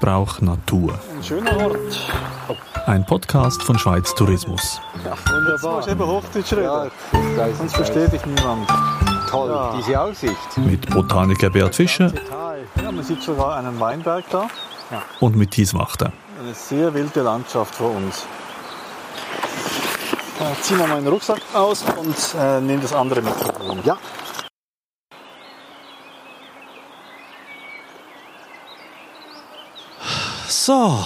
Brauche Natur. Ein schöner Ort. Ein Podcast von Schweiz Tourismus. Ja, wunderbar. Jetzt eben Hochdeutsch reden. Ja, das Sonst versteht dich niemand. Toll, Ja. diese Aussicht. Mit Botaniker Bert Fischer. Ja, man sieht sogar einen Weinberg da. und mit Thies Wachter. Eine sehr wilde Landschaft vor uns. Ich ziehe mal meinen Rucksack aus und äh, nehme das andere mit. Ja. So.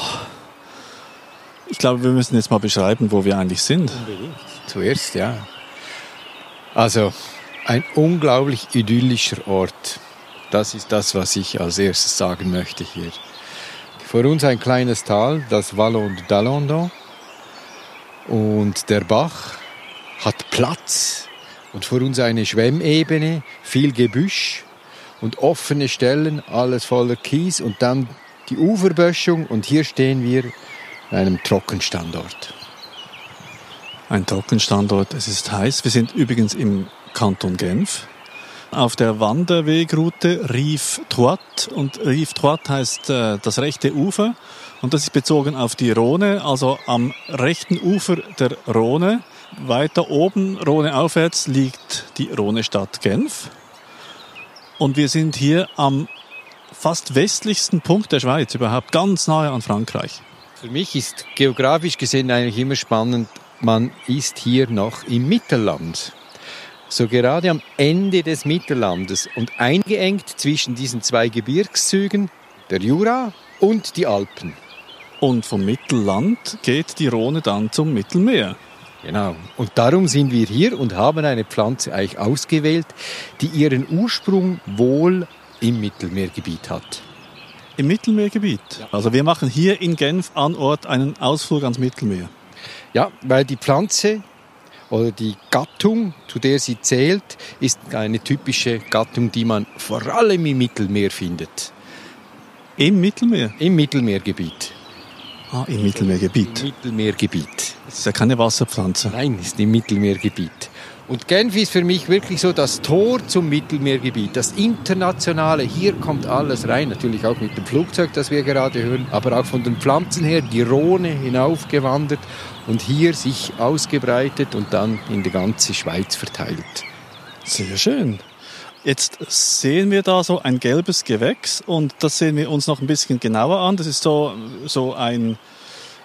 Ich glaube, wir müssen jetzt mal beschreiben, wo wir eigentlich sind. Zuerst, ja. Also, ein unglaublich idyllischer Ort. Das ist das, was ich als erstes sagen möchte hier. Vor uns ein kleines Tal, das Vallon d'Alondon. Und der Bach hat Platz. Und vor uns eine Schwemmebene, viel Gebüsch und offene Stellen, alles voller Kies. Und dann die Uferböschung. Und hier stehen wir in einem Trockenstandort. Ein Trockenstandort, es ist heiß. Wir sind übrigens im Kanton Genf. Auf der Wanderwegroute Rive Troite. Und Rive Troite heißt äh, das rechte Ufer. Und das ist bezogen auf die Rhone, also am rechten Ufer der Rhone. Weiter oben, Rhone aufwärts, liegt die Rhone-Stadt Genf. Und wir sind hier am fast westlichsten Punkt der Schweiz überhaupt, ganz nahe an Frankreich. Für mich ist geografisch gesehen eigentlich immer spannend, man ist hier noch im Mittelland. So gerade am Ende des Mittellandes und eingeengt zwischen diesen zwei Gebirgszügen, der Jura und die Alpen. Und vom Mittelland geht die Rhone dann zum Mittelmeer. Genau. Und darum sind wir hier und haben eine Pflanze eigentlich ausgewählt, die ihren Ursprung wohl im Mittelmeergebiet hat. Im Mittelmeergebiet. Also wir machen hier in Genf an Ort einen Ausflug ans Mittelmeer. Ja, weil die Pflanze oder die Gattung, zu der sie zählt, ist eine typische Gattung, die man vor allem im Mittelmeer findet. Im Mittelmeer? Im Mittelmeergebiet. Ah, im Mittelmeergebiet. Im Mittelmeergebiet. Das ist ja keine Wasserpflanze. Nein, ist im Mittelmeergebiet. Und Genf ist für mich wirklich so das Tor zum Mittelmeergebiet, das Internationale. Hier kommt alles rein, natürlich auch mit dem Flugzeug, das wir gerade hören, aber auch von den Pflanzen her, die Rhone hinaufgewandert und hier sich ausgebreitet und dann in die ganze Schweiz verteilt. Sehr schön. Jetzt sehen wir da so ein gelbes Gewächs und das sehen wir uns noch ein bisschen genauer an. Das ist so, so ein,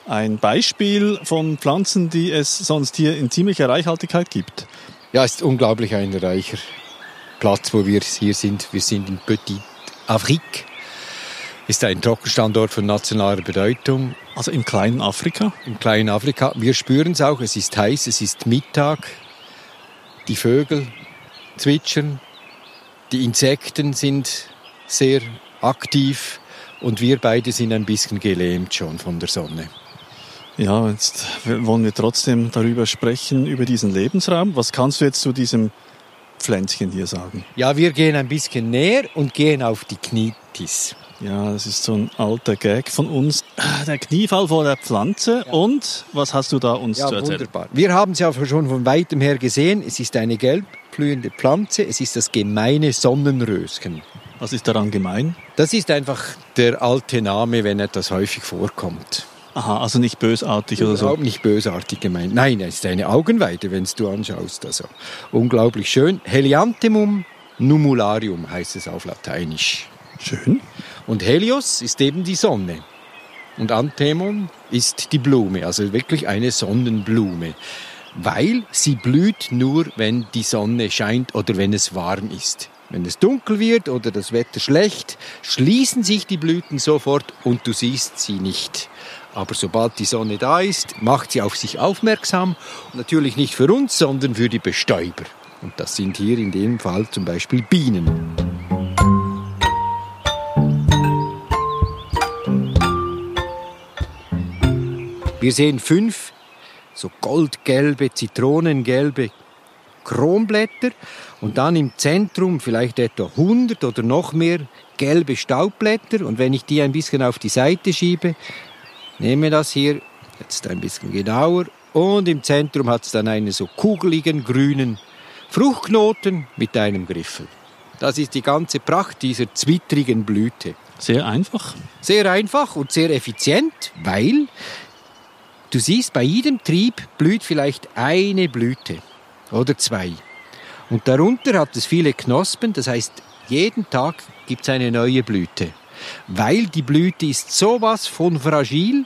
ein Beispiel von Pflanzen, die es sonst hier in ziemlicher Reichhaltigkeit gibt. Ja, ist unglaublich ein reicher Platz, wo wir hier sind. Wir sind in Petit Afrique. Ist ein Trockenstandort von nationaler Bedeutung Also im kleinen Afrika. im kleinen Afrika. Wir spüren es auch, es ist heiß, es ist Mittag. Die Vögel zwitschern, die Insekten sind sehr aktiv und wir beide sind ein bisschen gelähmt schon von der Sonne. Ja, jetzt wollen wir trotzdem darüber sprechen, über diesen Lebensraum. Was kannst du jetzt zu diesem Pflänzchen hier sagen? Ja, wir gehen ein bisschen näher und gehen auf die Knitis. Ja, das ist so ein alter Gag von uns. Der Kniefall vor der Pflanze. Und was hast du da uns Ja, zu erzählen? wunderbar. Wir haben es ja schon von weitem her gesehen. Es ist eine gelb blühende Pflanze. Es ist das gemeine Sonnenröschen. Was ist daran gemein? Das ist einfach der alte Name, wenn etwas häufig vorkommt. Aha, also nicht bösartig oder so. Überhaupt nicht bösartig gemeint. Nein, es ist eine Augenweide, wenn du anschaust. Also unglaublich schön. Helianthemum numularium heißt es auf Lateinisch. Schön. Und Helios ist eben die Sonne. Und Anthemon ist die Blume, also wirklich eine Sonnenblume. Weil sie blüht nur, wenn die Sonne scheint oder wenn es warm ist. Wenn es dunkel wird oder das Wetter schlecht, schließen sich die Blüten sofort und du siehst sie nicht. Aber sobald die Sonne da ist, macht sie auf sich aufmerksam. Natürlich nicht für uns, sondern für die Bestäuber. Und das sind hier in dem Fall zum Beispiel Bienen. Wir sehen fünf so goldgelbe, zitronengelbe Kronblätter und dann im Zentrum vielleicht etwa 100 oder noch mehr gelbe Staubblätter und wenn ich die ein bisschen auf die Seite schiebe, nehme das hier jetzt ein bisschen genauer und im Zentrum hat es dann einen so kugeligen grünen Fruchtknoten mit einem Griffel. Das ist die ganze Pracht dieser zwittrigen Blüte. Sehr einfach. Sehr einfach und sehr effizient, weil du siehst, bei jedem Trieb blüht vielleicht eine Blüte oder zwei. Und darunter hat es viele Knospen, das heißt, jeden Tag gibt es eine neue Blüte. Weil die Blüte ist sowas von fragil.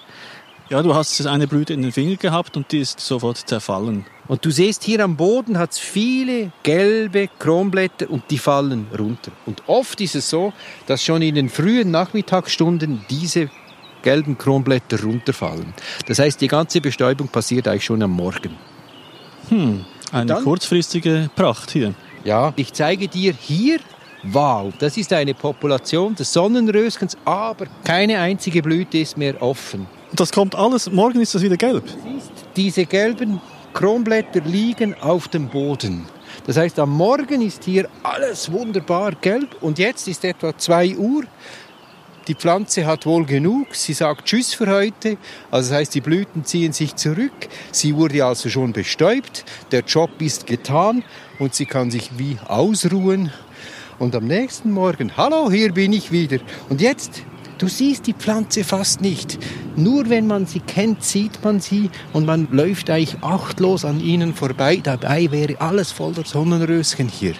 Ja, du hast eine Blüte in den Finger gehabt und die ist sofort zerfallen. Und du siehst, hier am Boden hat es viele gelbe Kronblätter und die fallen runter. Und oft ist es so, dass schon in den frühen Nachmittagsstunden diese gelben Kronblätter runterfallen. Das heißt, die ganze Bestäubung passiert eigentlich schon am Morgen. Hm, eine Dann? kurzfristige Pracht hier. Ja, ich zeige dir hier, wow, das ist eine Population des Sonnenröschens, aber keine einzige Blüte ist mehr offen. Das kommt alles, morgen ist das wieder gelb. Diese gelben Kronblätter liegen auf dem Boden. Das heißt, am Morgen ist hier alles wunderbar gelb und jetzt ist etwa 2 Uhr. Die Pflanze hat wohl genug. Sie sagt Tschüss für heute. Also das heißt, die Blüten ziehen sich zurück. Sie wurde also schon bestäubt. Der Job ist getan und sie kann sich wie ausruhen. Und am nächsten Morgen, hallo, hier bin ich wieder. Und jetzt, du siehst die Pflanze fast nicht. Nur wenn man sie kennt, sieht man sie und man läuft eigentlich achtlos an ihnen vorbei. Dabei wäre alles voller Sonnenröschen hier.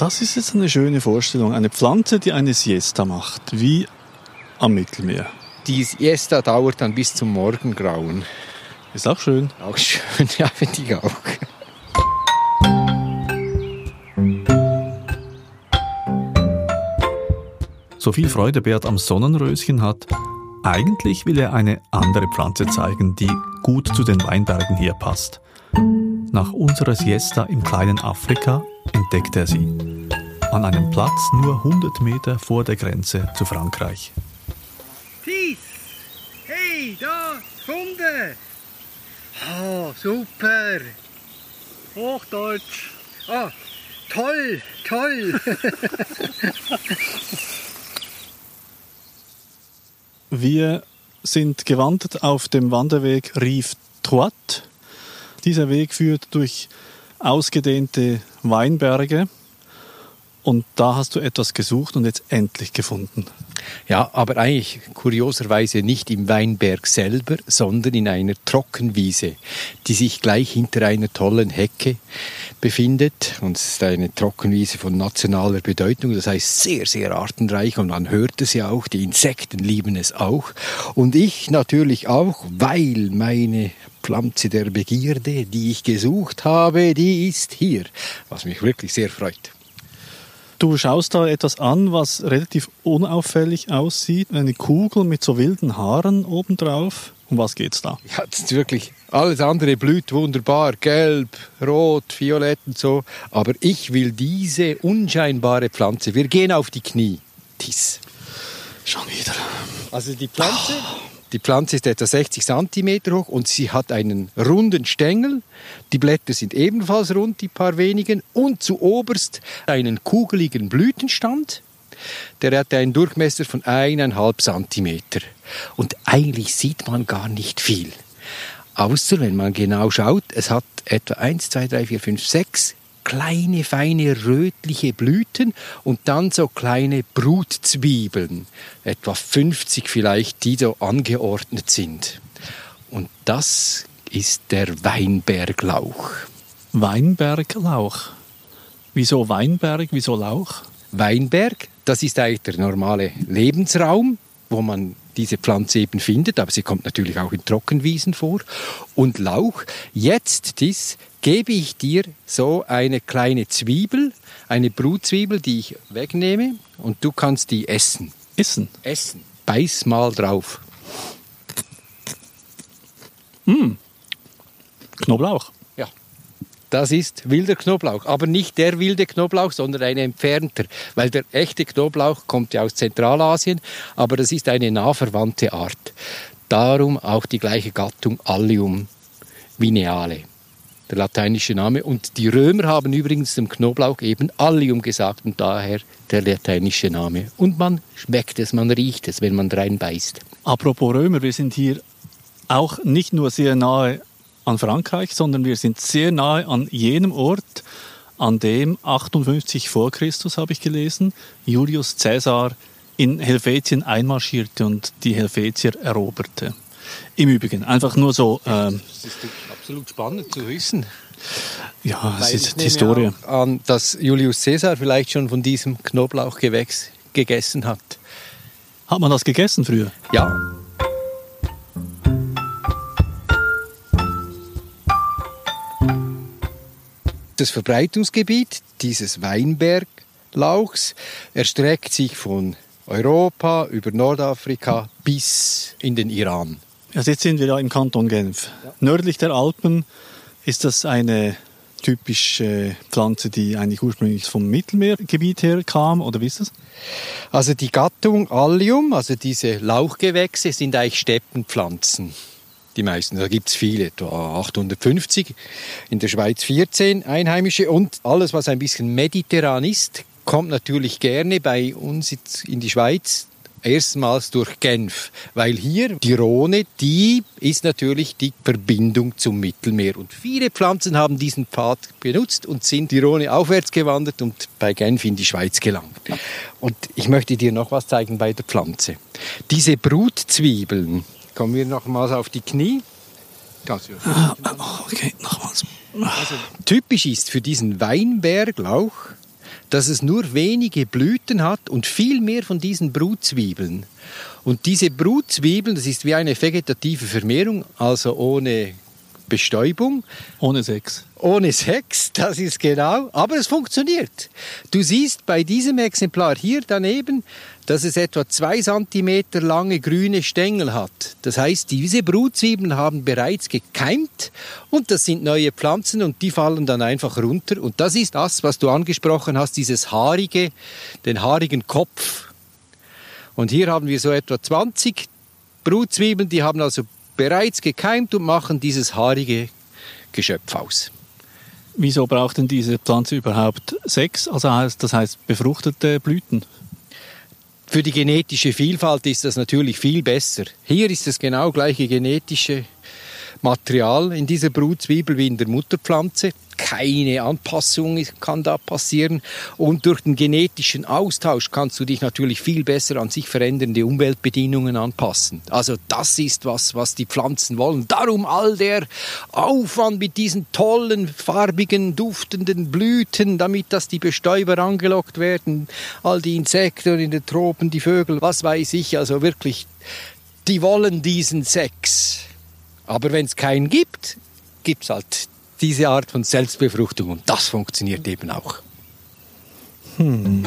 Das ist jetzt eine schöne Vorstellung. Eine Pflanze, die eine Siesta macht, wie am Mittelmeer. Die Siesta dauert dann bis zum Morgengrauen. Ist auch schön. Auch schön, ja, finde ich auch. So viel Freude Bert am Sonnenröschen hat, eigentlich will er eine andere Pflanze zeigen, die gut zu den Weinbergen hier passt. Nach unserer Siesta im kleinen Afrika entdeckt er sie. An einem Platz nur 100 Meter vor der Grenze zu Frankreich. Peace! Hey, da, Kunde! Oh, super! Hochdeutsch. Ah, toll, toll! Wir sind gewandert auf dem Wanderweg Rive Troite. Dieser Weg führt durch ausgedehnte Weinberge. Und da hast du etwas gesucht und jetzt endlich gefunden. Ja, aber eigentlich kurioserweise nicht im Weinberg selber, sondern in einer Trockenwiese, die sich gleich hinter einer tollen Hecke befindet. Und es ist eine Trockenwiese von nationaler Bedeutung, das heißt sehr, sehr artenreich und man hört es ja auch, die Insekten lieben es auch. Und ich natürlich auch, weil meine Pflanze der Begierde, die ich gesucht habe, die ist hier, was mich wirklich sehr freut. Du schaust da etwas an, was relativ unauffällig aussieht. Eine Kugel mit so wilden Haaren obendrauf. Um was geht's da? Ja, das ist wirklich, alles andere blüht wunderbar, gelb, rot, violett und so. Aber ich will diese unscheinbare Pflanze. Wir gehen auf die Knie. Dies. Schon wieder. Also die Pflanze, die Pflanze ist etwa 60 cm hoch und sie hat einen runden Stängel. Die Blätter sind ebenfalls rund, die paar wenigen. Und zu oberst einen kugeligen Blütenstand. Der hat einen Durchmesser von eineinhalb Zentimeter. Und eigentlich sieht man gar nicht viel. Außer wenn man genau schaut, es hat etwa 1, 2, 3, 4, 5, 6 kleine, feine, rötliche Blüten und dann so kleine Brutzwiebeln, etwa 50 vielleicht, die so angeordnet sind. Und das ist der Weinberglauch. Weinberglauch. Wieso Weinberg, wieso Lauch? Weinberg, das ist eigentlich der normale Lebensraum, wo man diese Pflanze eben findet, aber sie kommt natürlich auch in Trockenwiesen vor. Und Lauch, jetzt dies gebe ich dir so eine kleine Zwiebel, eine Brutzwiebel, die ich wegnehme und du kannst die essen. Essen. Essen. Beiß mal drauf. Knoblauch. Ja. Das ist wilder Knoblauch, aber nicht der wilde Knoblauch, sondern ein entfernter, weil der echte Knoblauch kommt ja aus Zentralasien, aber das ist eine nah verwandte Art. Darum auch die gleiche Gattung Allium vineale, der lateinische Name. Und die Römer haben übrigens dem Knoblauch eben Allium gesagt und daher der lateinische Name. Und man schmeckt es, man riecht es, wenn man reinbeißt. Apropos Römer, wir sind hier auch nicht nur sehr nahe an Frankreich, sondern wir sind sehr nahe an jenem Ort, an dem 58 vor Christus, habe ich gelesen, Julius Caesar in Helvetien einmarschierte und die Helvetier eroberte. Im Übrigen, einfach nur so. Ähm, das ist absolut spannend zu wissen. Ja, es ist die Historie. An, dass Julius Caesar vielleicht schon von diesem Knoblauchgewächs gegessen hat. Hat man das gegessen früher? Ja. Das Verbreitungsgebiet dieses Weinberglauchs erstreckt sich von Europa über Nordafrika bis in den Iran. Also jetzt sind wir da im Kanton Genf. Ja. Nördlich der Alpen ist das eine typische Pflanze, die eigentlich ursprünglich vom Mittelmeergebiet her kam, oder wie ist das? Also die Gattung Allium, also diese Lauchgewächse, sind eigentlich Steppenpflanzen. Die meisten, da gibt es viele, etwa 850, in der Schweiz 14 einheimische und alles, was ein bisschen mediterran ist, kommt natürlich gerne bei uns in die Schweiz erstmals durch Genf, weil hier die Rhone, die ist natürlich die Verbindung zum Mittelmeer. Und viele Pflanzen haben diesen Pfad benutzt und sind die Rhone aufwärts gewandert und bei Genf in die Schweiz gelangt. Und ich möchte dir noch was zeigen bei der Pflanze. Diese Brutzwiebeln, kommen wir nochmals auf die Knie. Ah, okay, nochmals. Also, typisch ist für diesen Weinberglauch, dass es nur wenige Blüten hat und viel mehr von diesen Brutzwiebeln. Und diese Brutzwiebeln, das ist wie eine vegetative Vermehrung, also ohne Bestäubung. Ohne Sex. Ohne Sex, das ist genau, aber es funktioniert. Du siehst bei diesem Exemplar hier daneben, dass es etwa zwei Zentimeter lange grüne Stängel hat. Das heißt, diese Brutzwiebeln haben bereits gekeimt und das sind neue Pflanzen und die fallen dann einfach runter. Und das ist das, was du angesprochen hast, dieses haarige, den haarigen Kopf. Und hier haben wir so etwa 20 Brutzwiebeln, die haben also bereits gekeimt und machen dieses haarige Geschöpf aus. Wieso braucht denn diese Pflanze überhaupt Sex? Also das heißt befruchtete Blüten? Für die genetische Vielfalt ist das natürlich viel besser. Hier ist das genau gleiche genetische Material in dieser Brutzwiebel wie in der Mutterpflanze. Keine Anpassung kann da passieren. Und durch den genetischen Austausch kannst du dich natürlich viel besser an sich verändernde Umweltbedingungen anpassen. Also das ist was, was die Pflanzen wollen. Darum all der Aufwand mit diesen tollen, farbigen, duftenden Blüten, damit dass die Bestäuber angelockt werden. All die Insekten in den Tropen, die Vögel, was weiß ich. Also wirklich, die wollen diesen Sex. Aber wenn es keinen gibt, gibt es halt diese Art von Selbstbefruchtung und das funktioniert eben auch. Hm.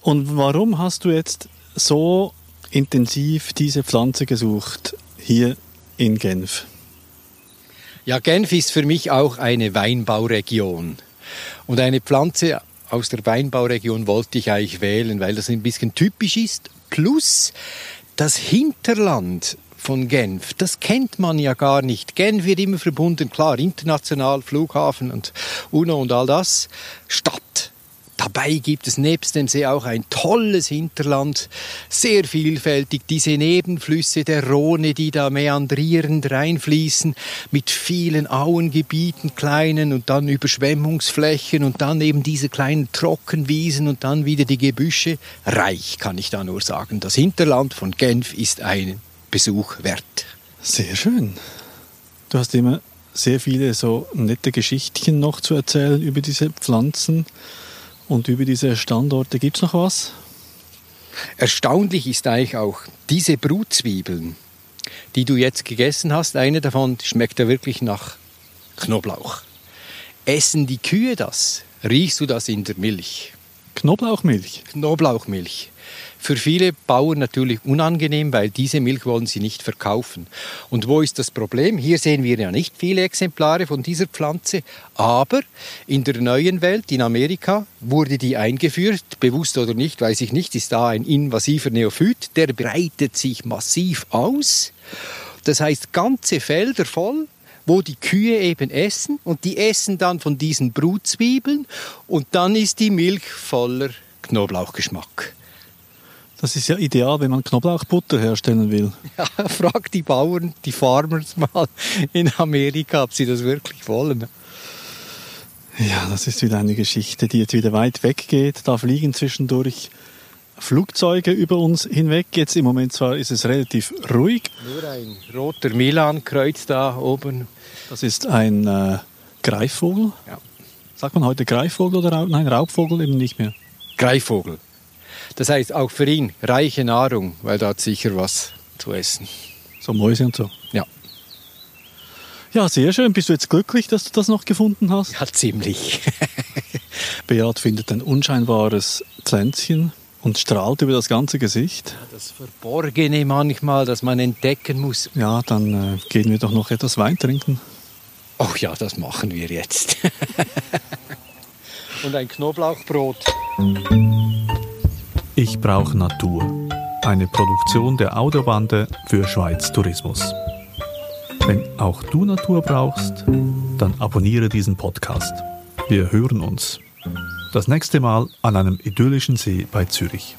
Und warum hast du jetzt so intensiv diese Pflanze gesucht hier in Genf? Ja, Genf ist für mich auch eine Weinbauregion. Und eine Pflanze aus der Weinbauregion wollte ich eigentlich wählen, weil das ein bisschen typisch ist. Plus das Hinterland von Genf, das kennt man ja gar nicht. Genf wird immer verbunden, klar, international, Flughafen und UNO und all das. Stadt. Dabei gibt es nebst dem See auch ein tolles Hinterland, sehr vielfältig. Diese Nebenflüsse der Rhone, die da meandrierend reinfließen, mit vielen Auengebieten, kleinen und dann Überschwemmungsflächen und dann eben diese kleinen Trockenwiesen und dann wieder die Gebüsche. Reich, kann ich da nur sagen. Das Hinterland von Genf ist ein Besuch wert. Sehr schön. Du hast immer sehr viele so nette Geschichtchen noch zu erzählen über diese Pflanzen. Und über diese Standorte gibt es noch was? Erstaunlich ist eigentlich auch diese Brutzwiebeln, die du jetzt gegessen hast. Eine davon schmeckt ja wirklich nach Knoblauch. Essen die Kühe das? Riechst du das in der Milch? Knoblauchmilch? Knoblauchmilch für viele Bauern natürlich unangenehm, weil diese Milch wollen sie nicht verkaufen. Und wo ist das Problem? Hier sehen wir ja nicht viele Exemplare von dieser Pflanze, aber in der neuen Welt, in Amerika, wurde die eingeführt, bewusst oder nicht, weiß ich nicht, ist da ein invasiver Neophyt, der breitet sich massiv aus. Das heißt, ganze Felder voll wo die Kühe eben essen und die essen dann von diesen Brutzwiebeln und dann ist die Milch voller Knoblauchgeschmack. Das ist ja ideal, wenn man Knoblauchbutter herstellen will. Ja, frag die Bauern, die Farmers mal in Amerika, ob sie das wirklich wollen. Ja, das ist wieder eine Geschichte, die jetzt wieder weit weg geht. Da fliegen zwischendurch Flugzeuge über uns hinweg. Jetzt im Moment zwar ist es relativ ruhig. Nur ein roter Milan-Kreuz da oben. Das ist ein äh, Greifvogel. Ja. Sagt man heute Greifvogel oder Raub? Nein, Raubvogel eben nicht mehr. Greifvogel. Das heißt auch für ihn reiche Nahrung, weil da hat sicher was zu essen. So Mäuse und so. Ja. Ja, sehr schön. Bist du jetzt glücklich, dass du das noch gefunden hast? Ja, ziemlich. Beat findet ein unscheinbares Pflänzchen und strahlt über das ganze Gesicht. Das Verborgene manchmal, das man entdecken muss. Ja, dann äh, gehen wir doch noch etwas Wein trinken. Ach ja, das machen wir jetzt. Und ein Knoblauchbrot. Ich brauche Natur. Eine Produktion der Audiobande für Schweiz Tourismus. Wenn auch du Natur brauchst, dann abonniere diesen Podcast. Wir hören uns. Das nächste Mal an einem idyllischen See bei Zürich.